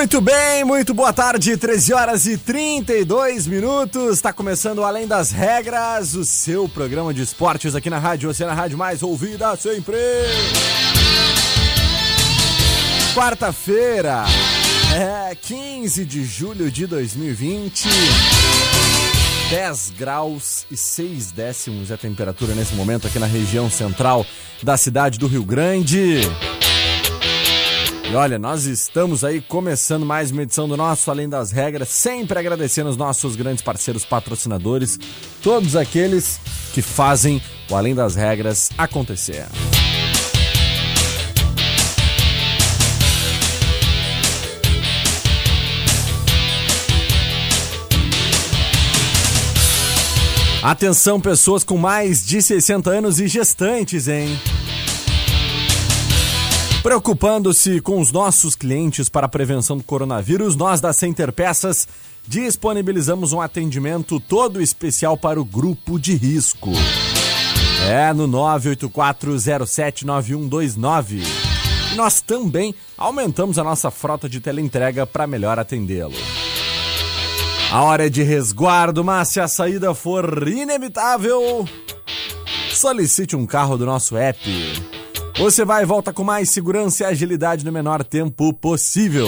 Muito bem, muito boa tarde, 13 horas e 32 minutos. Está começando Além das Regras, o seu programa de esportes aqui na Rádio Oceana Rádio Mais Ouvida sempre. Quarta-feira, é 15 de julho de 2020. 10 graus e 6 décimos é a temperatura nesse momento aqui na região central da cidade do Rio Grande. E olha, nós estamos aí começando mais uma edição do nosso Além das Regras, sempre agradecendo os nossos grandes parceiros patrocinadores, todos aqueles que fazem o Além das Regras acontecer. Atenção, pessoas com mais de 60 anos e gestantes, hein? Preocupando-se com os nossos clientes para a prevenção do coronavírus, nós da Center Peças disponibilizamos um atendimento todo especial para o grupo de risco. É no 984079129. E nós também aumentamos a nossa frota de teleentrega para melhor atendê-lo. A hora é de resguardo, mas se a saída for inevitável, solicite um carro do nosso app. Você vai e volta com mais segurança e agilidade no menor tempo possível.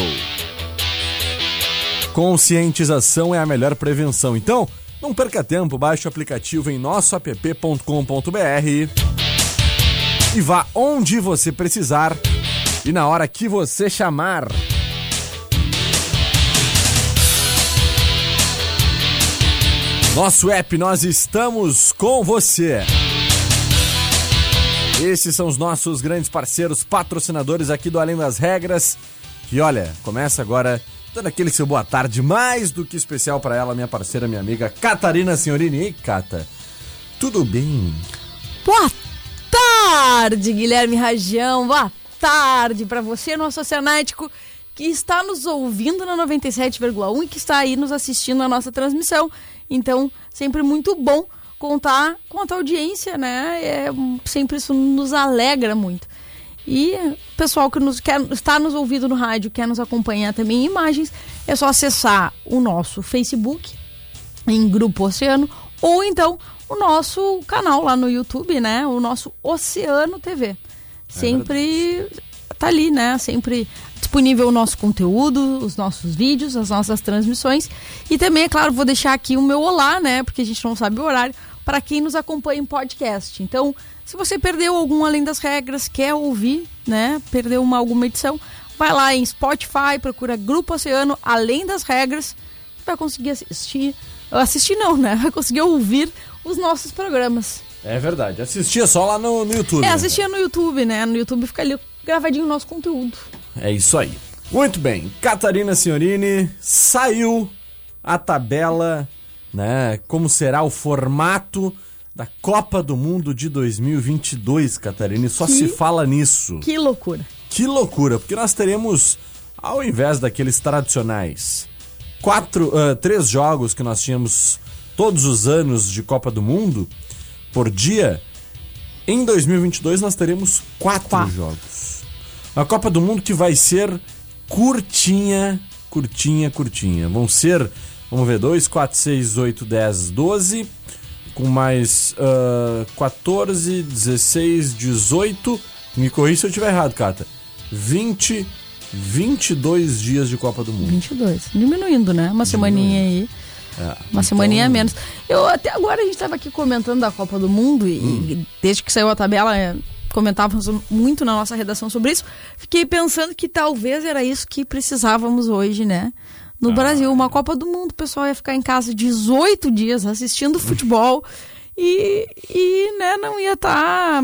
Conscientização é a melhor prevenção. Então, não perca tempo, baixe o aplicativo em nossoapp.com.br e vá onde você precisar e na hora que você chamar. Nosso app, nós estamos com você. Esses são os nossos grandes parceiros, patrocinadores aqui do Além das Regras. Que olha, começa agora dando aquele seu boa tarde mais do que especial para ela, minha parceira, minha amiga Catarina Senhorini. Ei, Cata, tudo bem? Boa tarde, Guilherme Rajão. Boa tarde para você, nosso oceanático, que está nos ouvindo na 97,1 e que está aí nos assistindo na nossa transmissão. Então, sempre muito bom contar com a tua audiência, né? É, sempre isso nos alegra muito. E o pessoal que nos quer, está nos ouvindo no rádio, quer nos acompanhar também em imagens, é só acessar o nosso Facebook em Grupo Oceano ou então o nosso canal lá no YouTube, né? O nosso Oceano TV. É sempre é tá ali, né? Sempre disponível o nosso conteúdo, os nossos vídeos, as nossas transmissões. E também, é claro, vou deixar aqui o meu olá, né? Porque a gente não sabe o horário para quem nos acompanha em podcast. Então, se você perdeu algum além das regras, quer ouvir, né? Perdeu uma alguma edição, vai lá em Spotify, procura Grupo Oceano Além das Regras, vai conseguir assistir, assistir não, né? Vai conseguir ouvir os nossos programas. É verdade. Assistia só lá no, no YouTube. É, né, assistia no YouTube, né? No YouTube fica ali gravadinho o nosso conteúdo. É isso aí. Muito bem. Catarina Signorini saiu a tabela né? Como será o formato da Copa do Mundo de 2022, Catarina? E só que, se fala nisso. Que loucura. Que loucura, porque nós teremos, ao invés daqueles tradicionais, quatro, uh, três jogos que nós tínhamos todos os anos de Copa do Mundo por dia, em 2022 nós teremos quatro, quatro. jogos. Uma Copa do Mundo que vai ser curtinha, curtinha, curtinha. Vão ser Vamos ver, 2, 4, 6, 8, 10, 12. Com mais uh, 14, 16, 18, Me corri se eu estiver errado, Cata. 20, 22 dias de Copa do Mundo. 22. Diminuindo, né? Uma semaninha aí. É, Uma então, semaninha a menos. Eu até agora a gente estava aqui comentando da Copa do Mundo e, Hum. e desde que saiu a tabela é, comentávamos muito na nossa redação sobre isso. Fiquei pensando que talvez era isso que precisávamos hoje, né? No Ah. Brasil, uma Copa do Mundo, o pessoal ia ficar em casa 18 dias assistindo futebol e, e né, não ia estar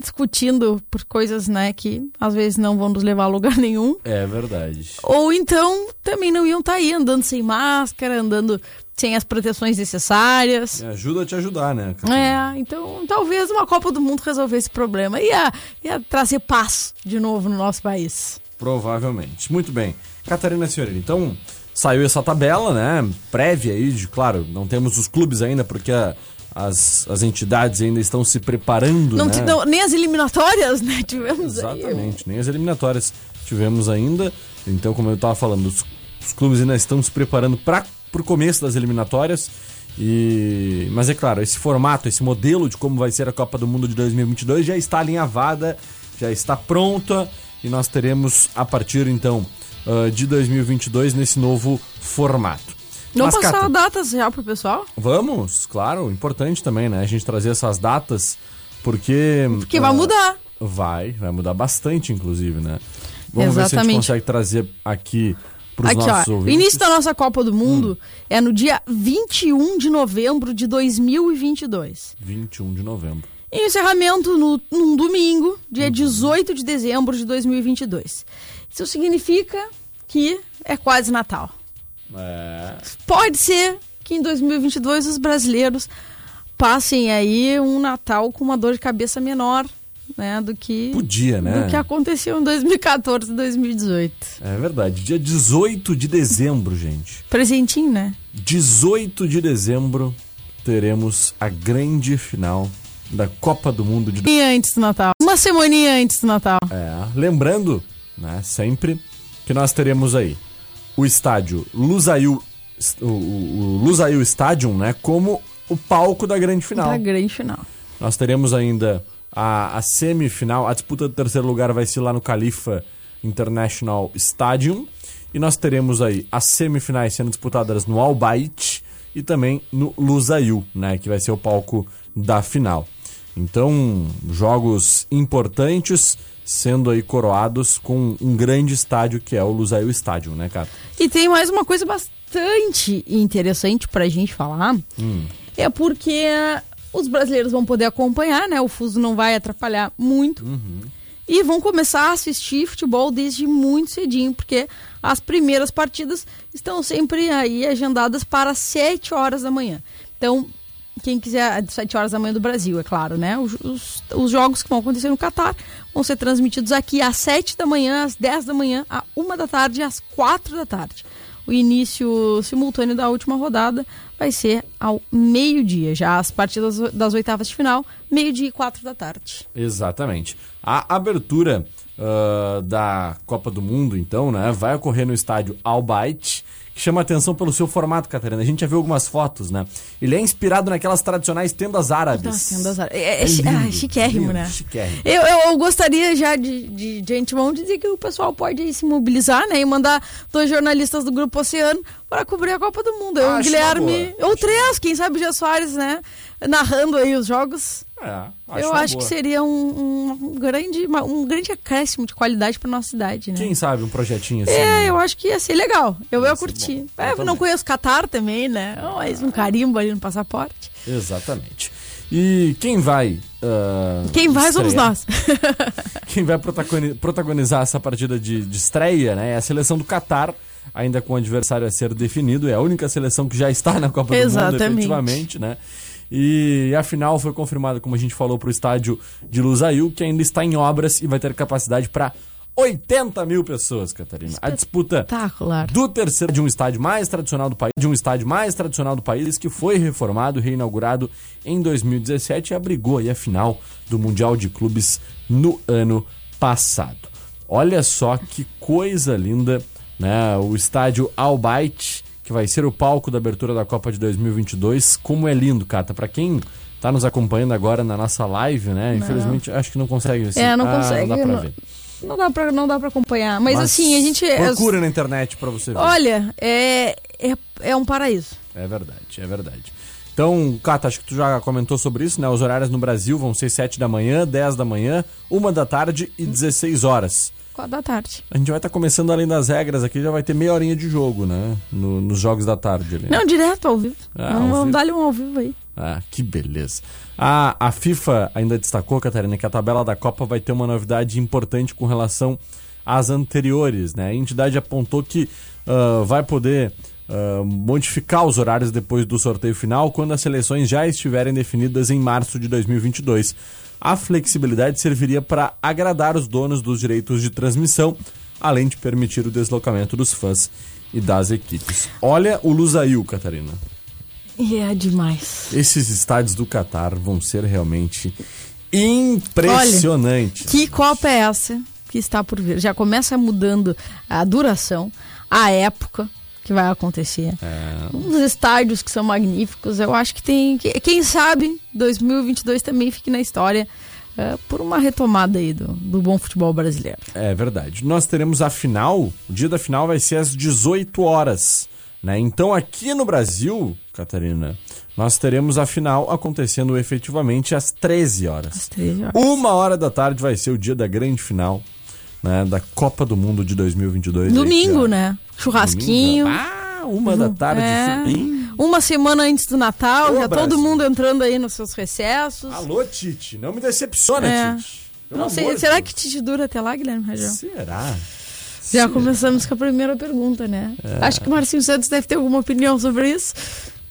discutindo por coisas né, que às vezes não vão nos levar a lugar nenhum. É verdade. Ou então também não iam estar aí andando sem máscara, andando sem as proteções necessárias. Me ajuda a te ajudar, né? Catarina? É, então talvez uma Copa do Mundo resolvesse esse problema. Ia, ia trazer paz de novo no nosso país. Provavelmente. Muito bem. Catarina Senhorina, então saiu essa tabela, né? Prévia aí, de, claro, não temos os clubes ainda, porque a- as, as entidades ainda estão se preparando, Não, né? não- nem as eliminatórias, né? Tivemos aí. Exatamente, nem as eliminatórias tivemos ainda. Então, como eu estava falando, os, os clubes ainda estão se preparando para o começo das eliminatórias. E, mas é claro, esse formato, esse modelo de como vai ser a Copa do Mundo de 2022 já está alinhavada, já está pronta e nós teremos a partir então ah, de 2022 nesse novo formato. Vamos Mas, passar Cata, datas já pro pessoal? Vamos, claro, importante também, né? A gente trazer essas datas, porque. Porque vai ah, mudar. Vai, vai mudar bastante, inclusive, né? Vamos ver se a Exatamente. gente consegue trazer aqui pros Aqui, nossos ó. O ouvintes. início da nossa Copa do Mundo é no dia 21 de novembro de 2022. 21 de novembro. E o encerramento no, num domingo, Uhum. dia 18 de dezembro de 2022. Isso significa que é quase Natal. É. Pode ser que em 2022 os brasileiros passem aí um Natal com uma dor de cabeça menor, né, do que Podia, né? do que aconteceu em 2014 e 2018. É verdade. Dia 18 de dezembro, gente. Presentinho, né? 18 de dezembro teremos a grande final da Copa do Mundo de E antes do Natal. Uma semaninha antes do Natal. É, lembrando, né, sempre que nós teremos aí o estádio Lusail, o, Lusail Stadium, né, como o palco da grande final. Da grande final. Nós teremos ainda a, a semifinal, a disputa do terceiro lugar vai ser lá no Califa International Stadium. E nós teremos aí as semifinais sendo disputadas no Al Bayt e também no Lusail, né, que vai ser o palco da final. Então, jogos importantes sendo aí coroados com um grande estádio que é o Lusail Stadium, né, cara? E tem mais uma coisa bastante interessante pra gente falar. É porque os brasileiros vão poder acompanhar, né? O fuso não vai atrapalhar muito. E vão começar a assistir futebol desde muito cedinho, porque as primeiras partidas estão sempre aí agendadas para 7 horas da manhã. Então, quem quiser, às 7 horas da manhã do Brasil, é claro, né? Os, os, os jogos que vão acontecer no Catar vão ser transmitidos aqui às 7 da manhã, às 10 da manhã, à 1 da tarde e às 4 da tarde. O início simultâneo da última rodada vai ser ao meio-dia. Já as partidas das oitavas de final, meio-dia e 4 da tarde. Exatamente. A abertura ah, da Copa do Mundo, então, né, vai ocorrer no estádio Al Bayt, que chama atenção pelo seu formato, Catarina. A gente já viu algumas fotos, né? Ele é inspirado naquelas tradicionais tendas árabes. Nossa, tendas árabes. É, é, É chi- lindo, ah, chiquérrimo, lindo, né? chiquérrimo. Eu, eu, eu gostaria já de, de, de antemão dizer que o pessoal pode se mobilizar, né? E mandar dois jornalistas do Grupo Oceano para cobrir a Copa do Mundo. Eu, o Acho Guilherme. Ou três, quem sabe o Gia Soares, né? Narrando aí os jogos. É, acho eu acho boa. que seria um, um grande, uma- um grande acréscimo de qualidade para nossa cidade, né? Quem sabe um projetinho assim. É, né? eu acho que ia ser legal. Eu ia, Ia curtir. É, Eu não conheço Catar também, né? Mas um carimbo ali no passaporte. Exatamente. E quem vai. ah, Quem vai somos estrear- nós. Quem vai protagoni- protagonizar essa partida de, de estreia, né? É a seleção do Catar, ainda com o adversário a ser definido. É a única seleção que já está na Copa do Mundo, Exatamente. efetivamente, né? E a final foi confirmada, como a gente falou, para o estádio de Lusail, que ainda está em obras e vai ter capacidade para 80 mil pessoas, Catarina. A disputa do terceiro de um estádio mais tradicional do país, de um estádio mais tradicional do país que foi reformado reinaugurado em 2017 e abrigou aí a final do Mundial de Clubes no ano passado. Olha só que coisa linda, né? O estádio Al Bayt, que vai ser o palco da abertura da Copa de 2022. Como é lindo, Cata. Para quem tá nos acompanhando agora na nossa live, né? Infelizmente, acho que não consegue. Assim. É, não Ah, consegue. Não dá pra não, ver. não dá pra, não dá pra acompanhar. Mas, assim, a gente. é- Procura na internet pra você ver. Olha, é, é, é um paraíso. É verdade, é verdade. Então, Cata, acho que tu já comentou sobre isso, né? Os horários no Brasil vão ser 7 da manhã, 10 da manhã, 1 da tarde e 16 horas. Quatro da tarde. A gente vai estar começando além das regras aqui, já vai ter meia horinha de jogo, né? No- nos jogos da tarde ali. Não, direto ao vivo. Ah, vamos vamos dar-lhe um ao vivo aí. Ah, que beleza. A, a FIFA ainda destacou, Catarina, que a tabela da Copa vai ter uma novidade importante com relação às anteriores, né? A entidade apontou que ah, vai poder ah, modificar os horários depois do sorteio final quando as seleções já estiverem definidas em março de 2022. A flexibilidade serviria para agradar os donos dos direitos de transmissão, além de permitir o deslocamento dos fãs e das equipes. Olha o Lusail, Catarina. E é demais. Esses estádios do Catar vão ser realmente impressionantes. Que Copa é essa que está por vir? Já começa mudando a duração, a época que vai acontecer. É. Uns estádios que são magníficos. Eu acho que tem. que- Quem sabe 2022 também fique na história é, por uma retomada aí do, do bom futebol brasileiro. É verdade. Nós teremos a final, o dia da final vai ser às 18 horas. Né? Então aqui no Brasil, Catarina, nós teremos a final acontecendo efetivamente às 13 horas. Às 13 horas. Uma hora da tarde vai ser o dia da grande final né, da Copa do Mundo de 2022. Domingo, Aí, né? Churrasquinho. Domingo. Ah, uma da tarde. É. Uma semana antes do Natal, Ô, já Brasil. todo mundo entrando aí nos seus recessos. Alô, Tite, não me decepciona, É. Tite. Não sei, será Deus. que te dura até lá, Guilherme Rajão? Será? Já começamos com a primeira pergunta, né? É. Acho que o Marcinho Santos deve ter alguma opinião sobre isso.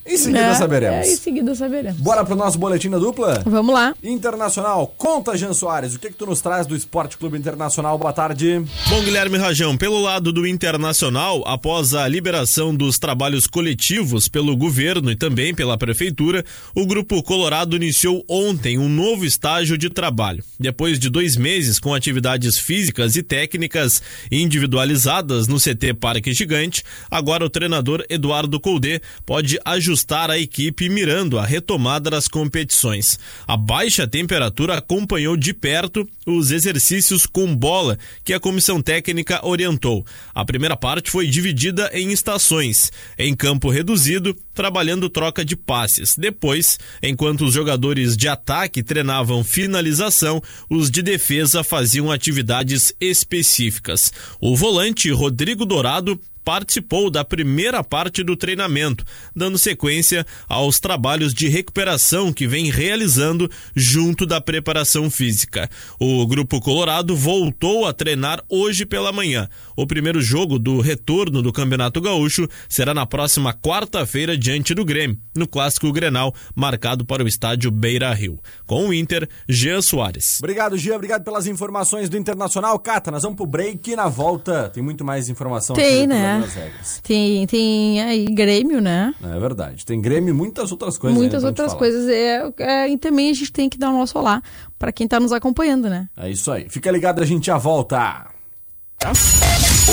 Em seguida né? saberemos. É, em seguida saberemos. Bora pro nosso boletim da dupla? Vamos lá. Internacional, conta, Jean Soares, o que que tu nos traz do Esporte Clube Internacional? Boa tarde. Bom, Guilherme Rajão, pelo lado do Internacional, após a liberação dos trabalhos coletivos pelo governo e também pela prefeitura, o Grupo Colorado iniciou ontem um novo estágio de trabalho. Depois de dois meses com atividades físicas e técnicas individualizadas no CT Parque Gigante, agora o treinador Eduardo Colde pode ajustar a equipe mirando a retomada das competições. A baixa temperatura acompanhou de perto os exercícios com bola que a comissão técnica orientou. A primeira parte foi dividida em estações, em campo reduzido, trabalhando troca de passes. Depois, enquanto os jogadores de ataque treinavam finalização, os de defesa faziam atividades específicas. O volante Rodrigo Dourado participou da primeira parte do treinamento, dando sequência aos trabalhos de recuperação que vem realizando junto da preparação física. O Grupo Colorado voltou a treinar hoje pela manhã. O primeiro jogo do retorno do Campeonato Gaúcho será na próxima quarta-feira diante do Grêmio, no Clássico Grenal, marcado para o estádio Beira Rio. Com o Inter, Jean Soares. Obrigado, Gia, obrigado pelas informações do Internacional. Cata, nós vamos pro break e na volta tem muito mais informação Tem, aqui do né? Tem, tem aí Grêmio, né? É verdade. Tem Grêmio e muitas outras coisas. Muitas outras coisas. É, é, e também a gente tem que dar o nosso olá para quem tá nos acompanhando, né? É isso aí. Fica ligado, a gente já volta.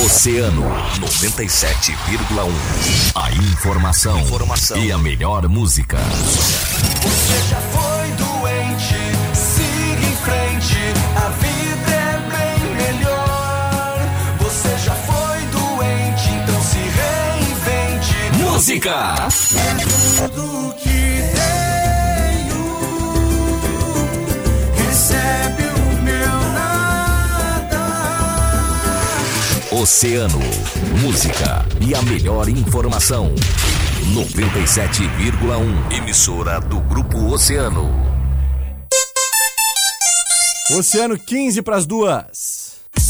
Oceano 97,1. A informação, e a melhor música. Você já Música! Tudo que tenho, recebe o meu nada. Oceano, música e a melhor informação. 97,1. Emissora do Grupo Oceano. Oceano 15 pras duas.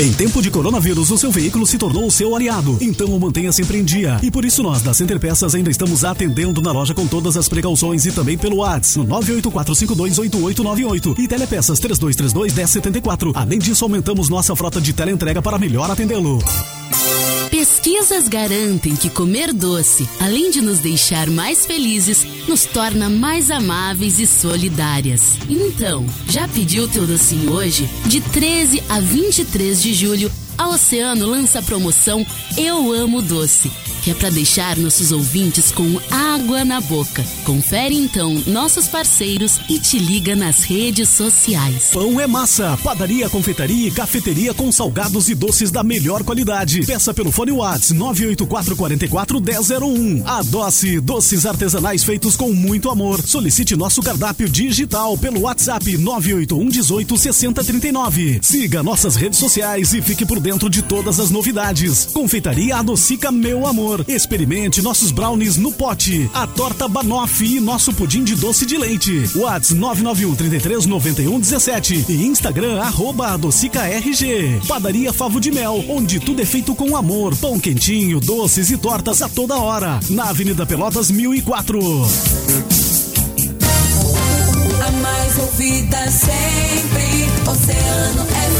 Em tempo de coronavírus, o seu veículo se tornou o seu aliado. Então o mantenha sempre em dia. E por isso nós, da Center Peças, ainda estamos atendendo na loja com todas as precauções e também pelo WhatsApp no 984528898 e Telepeças 3232-1074. Além disso, aumentamos nossa frota de teleentrega para melhor atendê-lo. Pesquisas garantem que comer doce, além de nos deixar mais felizes, nos torna mais amáveis e solidárias. Então, já pediu teu docinho hoje? De 13 a 23 de julho, a Oceano lança a promoção Eu Amo Doce, que é para deixar nossos ouvintes com água na boca. Confere então nossos parceiros e te liga nas redes sociais. Pão é massa, padaria, confeitaria e cafeteria com salgados e doces da melhor qualidade. Peça pelo fone Whats 984441001. A Doce, doces artesanais feitos com muito amor. Solicite nosso cardápio digital pelo WhatsApp 981 18 6039. Siga nossas redes sociais e fique por dentro de todas as novidades. Confeitaria Adocica Meu Amor. Experimente nossos brownies no pote, a torta banoffee e nosso pudim de doce de leite. Whats 991 33 91 17 e Instagram arroba Adocica RG. Padaria Favo de Mel, onde tudo é feito com amor. Pão quentinho, doces e tortas a toda hora. Na Avenida Pelotas 1004. A mais ouvida sempre, Oceano.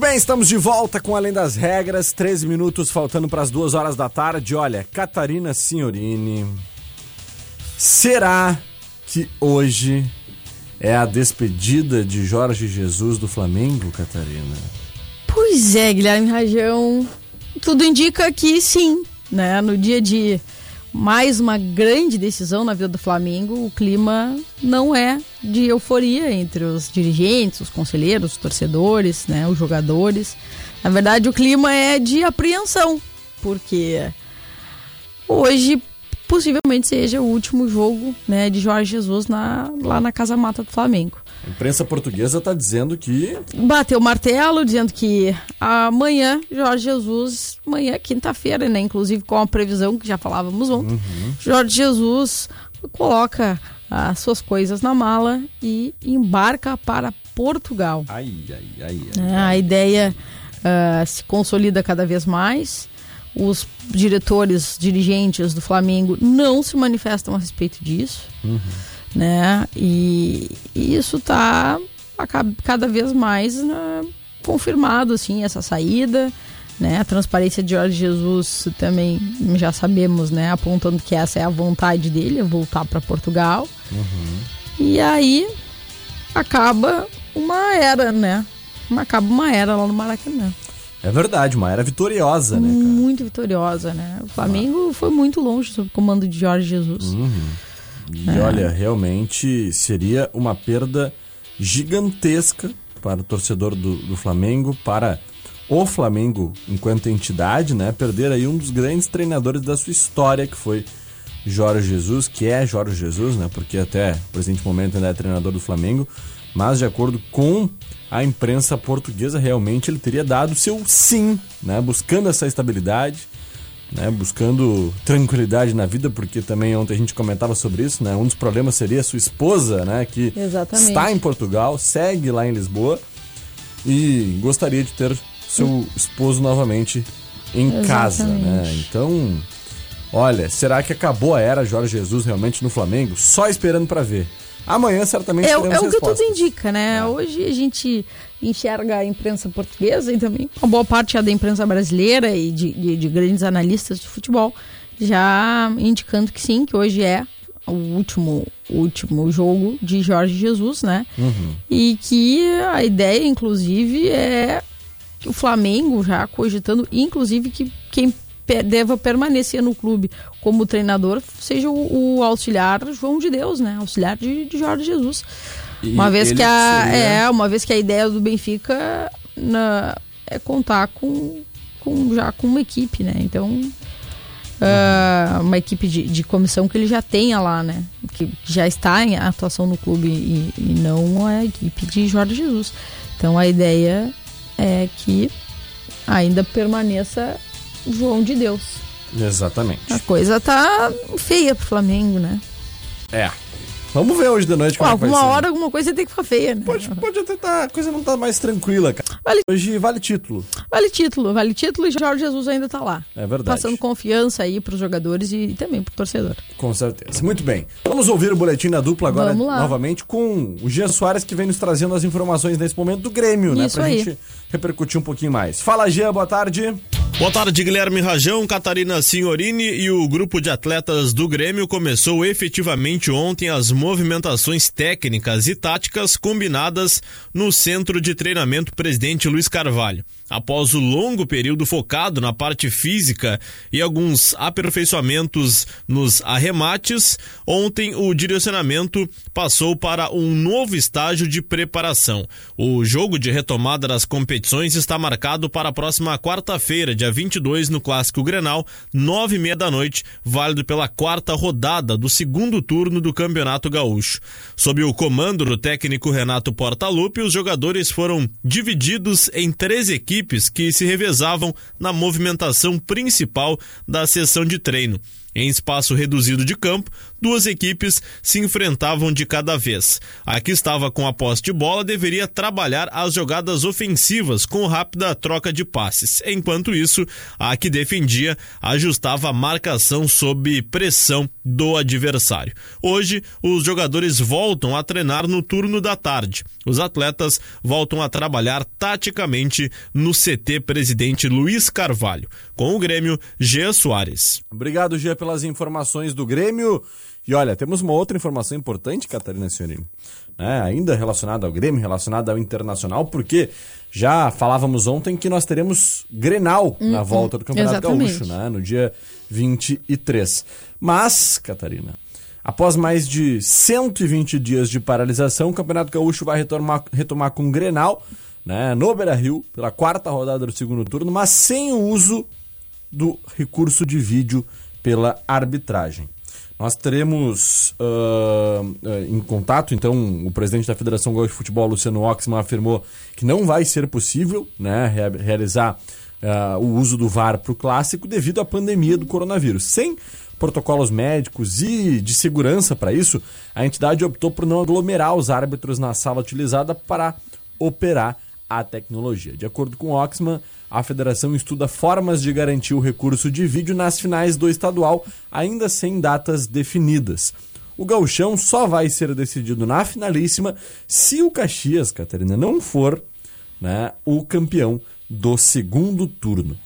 Muito bem, estamos de volta com Além das Regras. 13 minutos faltando para as duas horas da tarde. Olha, Catarina Signorini. Será que hoje é a despedida de Jorge Jesus do Flamengo, Catarina? Pois é, Guilherme Rajão. Tudo indica que sim, né? No dia de mais uma grande decisão na vida do Flamengo, o clima não é de euforia entre os dirigentes, os conselheiros, os torcedores, né, os jogadores. Na verdade, o clima é de apreensão, porque hoje possivelmente seja o último jogo né, de Jorge Jesus na, lá na Casa Mata do Flamengo. A imprensa portuguesa está dizendo que. Bateu o martelo, dizendo que amanhã, Jorge Jesus, amanhã, quinta-feira, né? Inclusive com a previsão que já falávamos ontem, uhum. Jorge Jesus coloca as suas coisas na mala e embarca para Portugal. Ai, ai, ai. é, A ideia uh, se consolida cada vez mais. Os diretores, dirigentes do Flamengo não se manifestam a respeito disso. Uhum né? E, e isso está cada vez mais né, confirmado, assim, essa saída, né? A transparência de Jorge Jesus também já sabemos, né? Apontando que essa é a vontade dele, voltar para Portugal. Uhum. E aí acaba uma era, né? Acaba uma era lá no Maracanã. É verdade, uma era vitoriosa, né? Cara? Muito vitoriosa, né? O Flamengo ah. foi muito longe sob o comando de Jorge Jesus. Uhum. E é. olha, realmente seria uma perda gigantesca para o torcedor do, do Flamengo, para o Flamengo enquanto entidade, né? Perder aí um dos grandes treinadores da sua história, que foi Jorge Jesus, que é Jorge Jesus, né? Porque até o presente momento ainda é treinador do Flamengo, mas de acordo com a imprensa portuguesa, realmente ele teria dado seu sim, né? Buscando essa estabilidade né, buscando tranquilidade na vida, porque também ontem a gente comentava sobre isso, né? Um dos problemas seria a sua esposa, né, que Exatamente. está em Portugal, segue lá em Lisboa e gostaria de ter seu esposo novamente em Exatamente. casa, né? Então, olha, será que acabou a era Jorge Jesus realmente no Flamengo? Só esperando para ver. Amanhã certamente é, É o que tudo indica, né? É. Hoje a gente enxerga a imprensa portuguesa e também uma boa parte é da imprensa brasileira e de, de, de, grandes analistas de futebol já indicando que sim, que hoje é o último, último jogo de Jorge Jesus, né? Uhum. E que a ideia, inclusive, é o Flamengo já cogitando, inclusive, que quem deva permanecer no clube como treinador seja o, o auxiliar João de Deus, né? Auxiliar de, de Jorge Jesus. E uma vez que a seria... é uma vez que a ideia do Benfica na, é contar com, com já com uma equipe, né? Então ah, uma equipe de, de comissão que ele já tenha lá, né? Que já está em atuação no clube e, e não a equipe de Jorge Jesus. Então a ideia é que ainda permaneça João de Deus. Exatamente. A coisa tá feia pro Flamengo, né? É. Vamos ver hoje de noite Pô, como é que vai alguma ser. hora alguma coisa tem que ficar feia, né? Pode, pode até tá, a coisa não tá mais tranquila, cara. Vale- Hoje vale título. Vale título, vale título e Jorge Jesus ainda tá lá. É verdade. Passando confiança aí pros jogadores e, também pro torcedor. Com certeza. Muito bem. Vamos ouvir o boletim da dupla agora novamente com o Gia Soares que vem nos trazendo as informações nesse momento do Grêmio, né? Isso Pra aí. gente repercutir um pouquinho mais. Fala, Gia, boa tarde. Boa tarde, Guilherme Rajão, Catarina Signorini e o grupo de atletas do Grêmio começou efetivamente ontem as movimentações técnicas e táticas combinadas no Centro de Treinamento Presidente Luiz Carvalho. Após o longo período focado na parte física e alguns aperfeiçoamentos nos arremates, ontem o direcionamento passou para um novo estágio de preparação. O jogo de retomada das competições está marcado para a próxima quarta-feira, dia 22, no Clássico Grenal, nove e meia da noite, válido pela quarta rodada do segundo turno do Campeonato Gaúcho. Sob o comando do técnico Renato Portaluppi, os jogadores foram divididos em três equipes que se revezavam na movimentação principal da sessão de treino. Em espaço reduzido de campo, duas equipes se enfrentavam de cada vez. A que estava com a posse de bola deveria trabalhar as jogadas ofensivas com rápida troca de passes. Enquanto isso, a que defendia ajustava a marcação sob pressão do adversário. Hoje, os jogadores voltam a treinar no turno da tarde. Os atletas voltam a trabalhar taticamente no CT Presidente Luiz Carvalho. Com o Grêmio, Jean Soares. Obrigado, Gia, pelas informações do Grêmio. E olha, temos uma outra informação importante, Catarina Senhorini, né? ainda relacionada ao Grêmio, relacionada ao Internacional, porque já falávamos ontem que nós teremos Grenal na volta do Campeonato exatamente. Gaúcho, né? no dia 23. Mas, Catarina, após mais de 120 dias de paralisação, o Campeonato Gaúcho vai retomar, retomar com Grenal, né? no Beira-Rio, pela quarta rodada do segundo turno, mas sem o uso do recurso de vídeo pela arbitragem. Nós teremos ah, em contato, então, o presidente da Federação Gaúcha de Futebol, Luciano Oxman, afirmou que não vai ser possível né, rea- realizar ah, o uso do VAR para o clássico devido à pandemia do coronavírus. Sem protocolos médicos e de segurança para isso, a entidade optou por não aglomerar os árbitros na sala utilizada para operar a tecnologia. De acordo com Oxman, a federação estuda formas de garantir o recurso de vídeo nas finais do estadual, ainda sem datas definidas. O gauchão só vai ser decidido na finalíssima se o Caxias, Catarina, não for né, o campeão do segundo turno.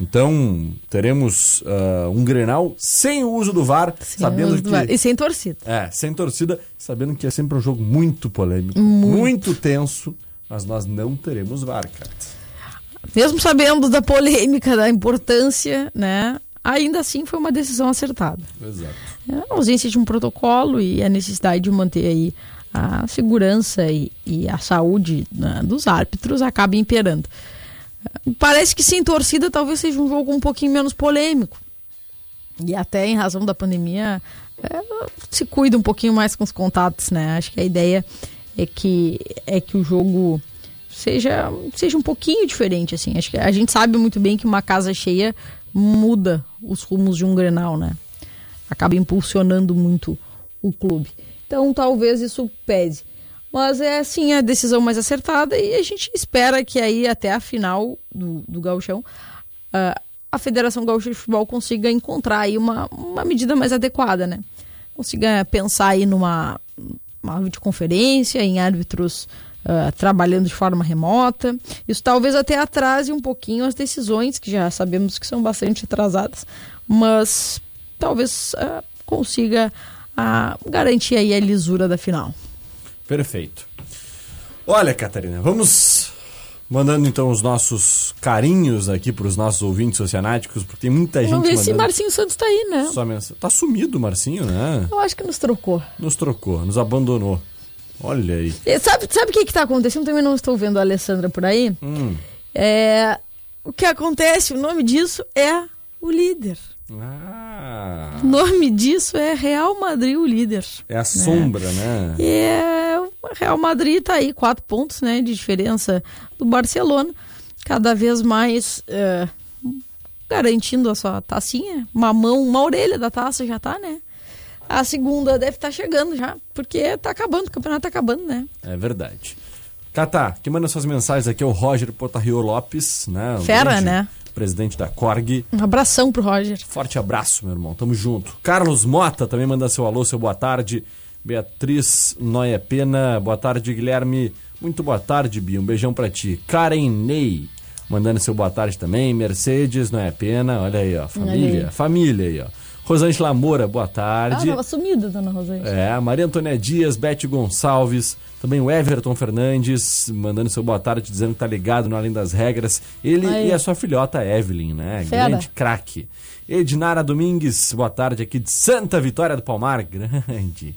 Então, teremos ah, um Grenal sem o uso do VAR, sabendo que... E sem torcida. É, sem torcida, sabendo que é sempre um jogo muito polêmico, muito, tenso, mas nós não teremos VAR, cara. Mesmo sabendo da polêmica, da importância, né? Ainda assim foi uma decisão acertada. Exato. É a ausência de um protocolo e a necessidade de manter aí a segurança e, e a saúde né, dos árbitros acaba imperando. Parece que sem torcida talvez seja um jogo um pouquinho menos polêmico. E até em razão da pandemia, é, se cuida um pouquinho mais com os contatos, né? Acho que a ideia é que, é que o jogo seja, seja um pouquinho diferente, assim. Acho que a gente sabe muito bem que uma casa cheia muda os rumos de um Grenal, né? Acaba impulsionando muito o clube. Então talvez isso pese. Mas é assim a decisão mais acertada e a gente espera que aí até a final do, do gauchão ah, a Federação Gaúcha de Futebol consiga encontrar aí uma, uma medida mais adequada, né? Consiga pensar aí numa uma videoconferência, em árbitros ah, trabalhando de forma remota. Isso talvez até atrase um pouquinho as decisões, que já sabemos que são bastante atrasadas, mas talvez ah, consiga ah, garantir aí a lisura da final. Perfeito. Olha, Catarina, vamos mandando então os nossos carinhos aqui para os nossos ouvintes oceanáticos, porque tem muita gente Vamos ver se Marcinho Santos tá aí, né? só mensagem. Tá sumido o Marcinho, né? Eu acho que nos trocou. Nos trocou, nos abandonou. Olha aí. E Sabe, sabe o que está acontecendo? Também não estou vendo a Alessandra por aí. Hum. É, o que acontece, o nome disso é o líder. Ah, O nome disso é Real Madrid, o líder. é a sombra, né? E é, o Real Madrid tá aí, quatro pontos né, de diferença do Barcelona. Cada vez mais é, garantindo a sua tacinha. Uma mão, uma orelha da taça já tá, né? A segunda deve estar chegando já, porque tá acabando, o campeonato tá acabando, né? É verdade. Catá, quem manda suas mensagens aqui é o Roger Potarrio Lopes, né? Fera, né? Presidente da Corg. Um abração pro Roger. Forte abraço, meu irmão. Tamo junto. Carlos Mota também manda seu alô, seu boa tarde. Beatriz Noia Pena, boa tarde, Guilherme. Muito boa tarde, Bia. Um beijão pra ti. Karen Ney, mandando seu boa tarde também. Mercedes Noia Pena, olha aí, ó. Família, família aí, ó. Rosângela Moura, boa Ah, tarde. tava sumida, dona Rosângela. É, Maria Antônia Dias, Beth Gonçalves, também o Everton Fernandes, mandando seu boa tarde, dizendo que tá ligado no Além das Regras. Ele Aí. e a sua filhota Evelyn, né? Fera. Grande craque. Edinara Domingues, boa tarde aqui de Santa Vitória do Palmar. Grande.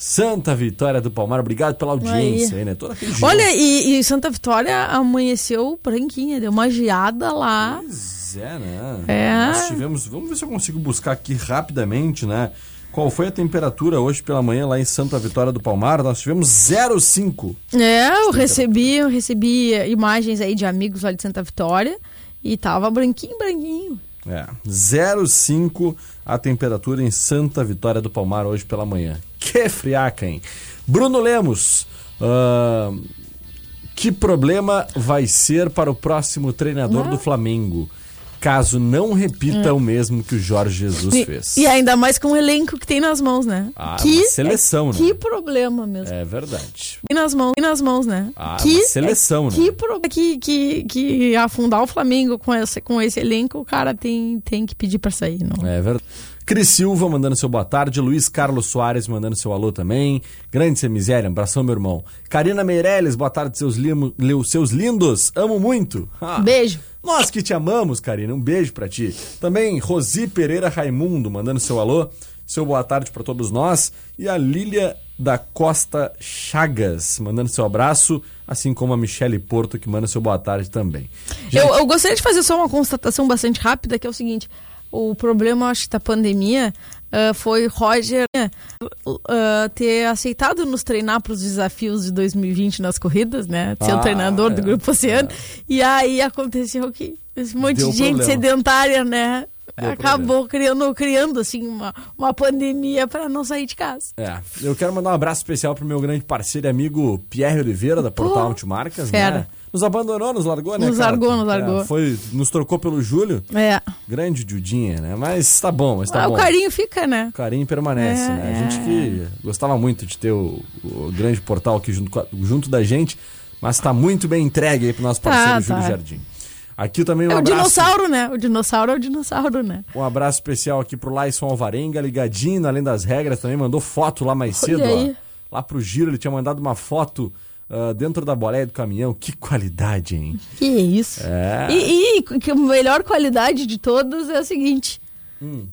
Santa Vitória do Palmar, obrigado pela audiência aí, né? Aquele dia. Olha, e, e Santa Vitória amanheceu branquinha, deu uma geada lá. Pois é, né? É. Nós tivemos. Vamos ver se eu consigo buscar aqui rapidamente, né? Qual foi a temperatura hoje pela manhã lá em Santa Vitória do Palmar? Nós tivemos 0,5. É, eu recebi, eu recebi imagens aí de amigos lá de Santa Vitória e tava branquinho, branquinho. É, 0,5 a temperatura em Santa Vitória do Palmar hoje pela manhã. Que friaca, hein? Bruno Lemos, ah, que problema vai ser para o próximo treinador Ah. do Flamengo, caso não repita o mesmo que o Jorge Jesus É. E, fez? e ainda mais com o elenco que tem nas mãos, né? Ah, que uma seleção, né? Que problema mesmo. É verdade. Tem nas mãos, tem nas mãos, né? Ah, que uma seleção, né? Que, pro- que, que, que afundar o Flamengo com esse, com esse elenco, o cara tem, tem que pedir pra sair, não. É verdade. Cris Silva mandando seu boa tarde, Luiz Carlos Soares mandando seu alô também. Grande ser miséria, abração, meu irmão. Karina Meirelles, boa tarde, seus, limo, seus lindos, amo muito. Ah, Beijo. Nós que te amamos, Karina, um beijo pra ti. Também Rosi Pereira Raimundo mandando seu alô, seu boa tarde pra todos nós. E a Lília da Costa Chagas mandando seu abraço, assim como a Michele Porto que manda seu boa tarde também. Gente, Eu, eu gostaria de fazer só uma constatação bastante rápida, que é o seguinte: o problema, acho da pandemia ah, foi Roger ah, ter aceitado nos treinar para os desafios de 2020 nas corridas, né? Ser Ah, o treinador do é, Grupo Oceano. E aí aconteceu que esse monte Deu de gente problema. sedentária, né? Deu acabou criando, criando assim uma, uma pandemia para não sair de casa. É, eu quero mandar um abraço especial pro meu grande parceiro e amigo Pierre Oliveira, da Portal Pô, Multimarcas, fera. né? Nos abandonou, nos largou, né, Nos cara? largou, nos É, largou. foi, nos trocou pelo Júlio. É. Grande Judinha, né? Mas tá bom, mas tá Ah, bom. o carinho fica, né? O carinho permanece, É, né? A é. gente que gostava muito de ter o, o grande portal aqui junto, junto da gente, mas tá muito bem entregue aí pro nosso Tá, parceiro tá. Júlio Jardim. Aqui também um É o abraço. dinossauro, né? O dinossauro é o dinossauro, né? Um abraço especial aqui pro Laison Alvarenga, ligadinho, além das regras, também mandou foto lá mais Olha cedo, aí. ó. Lá pro Giro, ele tinha mandado uma foto ah, dentro da boleia do caminhão. Que qualidade, hein? Que isso. É. E, e que a melhor qualidade de todas é o seguinte.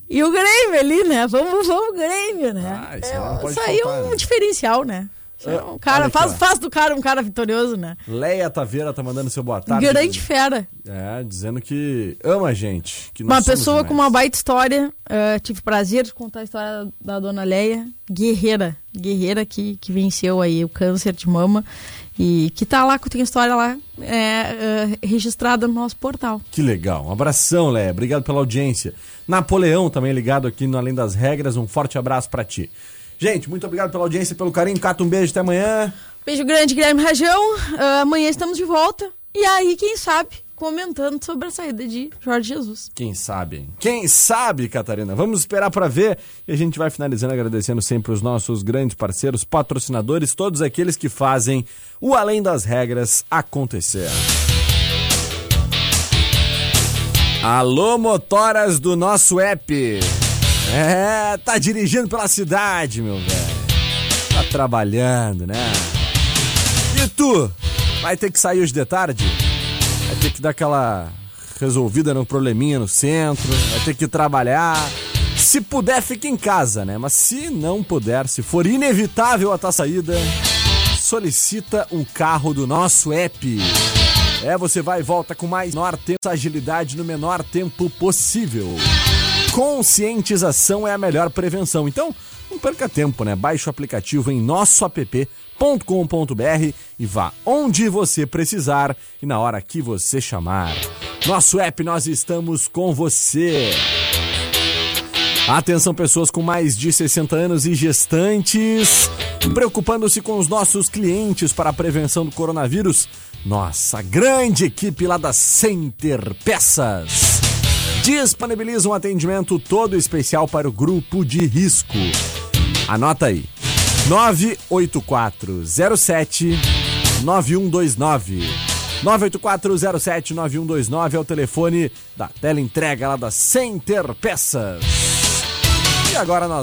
E o Grêmio ali, né? Vamos, vamos Ah, Grêmio, né? isso aí não pode aí é faltar, um né? diferencial, né? Um cara, olha aqui, faz, faz do cara um cara vitorioso, né? Leia Taveira tá mandando seu boa tarde. Grande fera. É, dizendo que ama a gente. Que Uma pessoa com uma baita história. eh, tive prazer de contar a história da dona Leia. Guerreira. Guerreira que, que venceu aí o câncer de mama. E que tá lá, que tem história lá é, eh, registrada no nosso portal. Que legal. Um abração, Leia. Obrigado pela audiência. Napoleão também ligado aqui no Além das Regras. Um forte abraço pra ti. Gente, muito obrigado pela audiência, pelo carinho. Cata, um beijo. Até amanhã. Beijo grande, Guilherme Rajão. Ah, amanhã estamos de volta. E aí, quem sabe, comentando sobre a saída de Jorge Jesus. Quem sabe, hein? Quem sabe, Catarina? Vamos esperar pra ver. E a gente vai finalizando agradecendo sempre os nossos grandes parceiros, patrocinadores, todos aqueles que fazem o Além das Regras acontecer. Alô, motoras do nosso app. É, tá dirigindo pela cidade, meu velho. Tá trabalhando, né? E tu? Vai ter que sair hoje de tarde? Vai ter que dar aquela resolvida no probleminha no centro, vai ter que trabalhar. Se puder, fica em casa, né? Mas se não puder, se for inevitável a tua saída, solicita um carro do nosso app. É, você vai e volta com mais menor tempo, agilidade no menor tempo possível. Conscientização é a melhor prevenção. Então, não perca tempo, né? Baixe o aplicativo em nossoapp.com.br e vá onde você precisar e na hora que você chamar. Nosso app, nós estamos com você. Atenção, pessoas com mais de 60 anos e gestantes. Preocupando-se com os nossos clientes para a prevenção do coronavírus. Nossa grande equipe lá da Center Peças disponibiliza um atendimento todo especial para o grupo de risco. Anota aí. 98407 9129. 98407 9129 é o telefone da teleentrega lá da Center Peças. E agora nós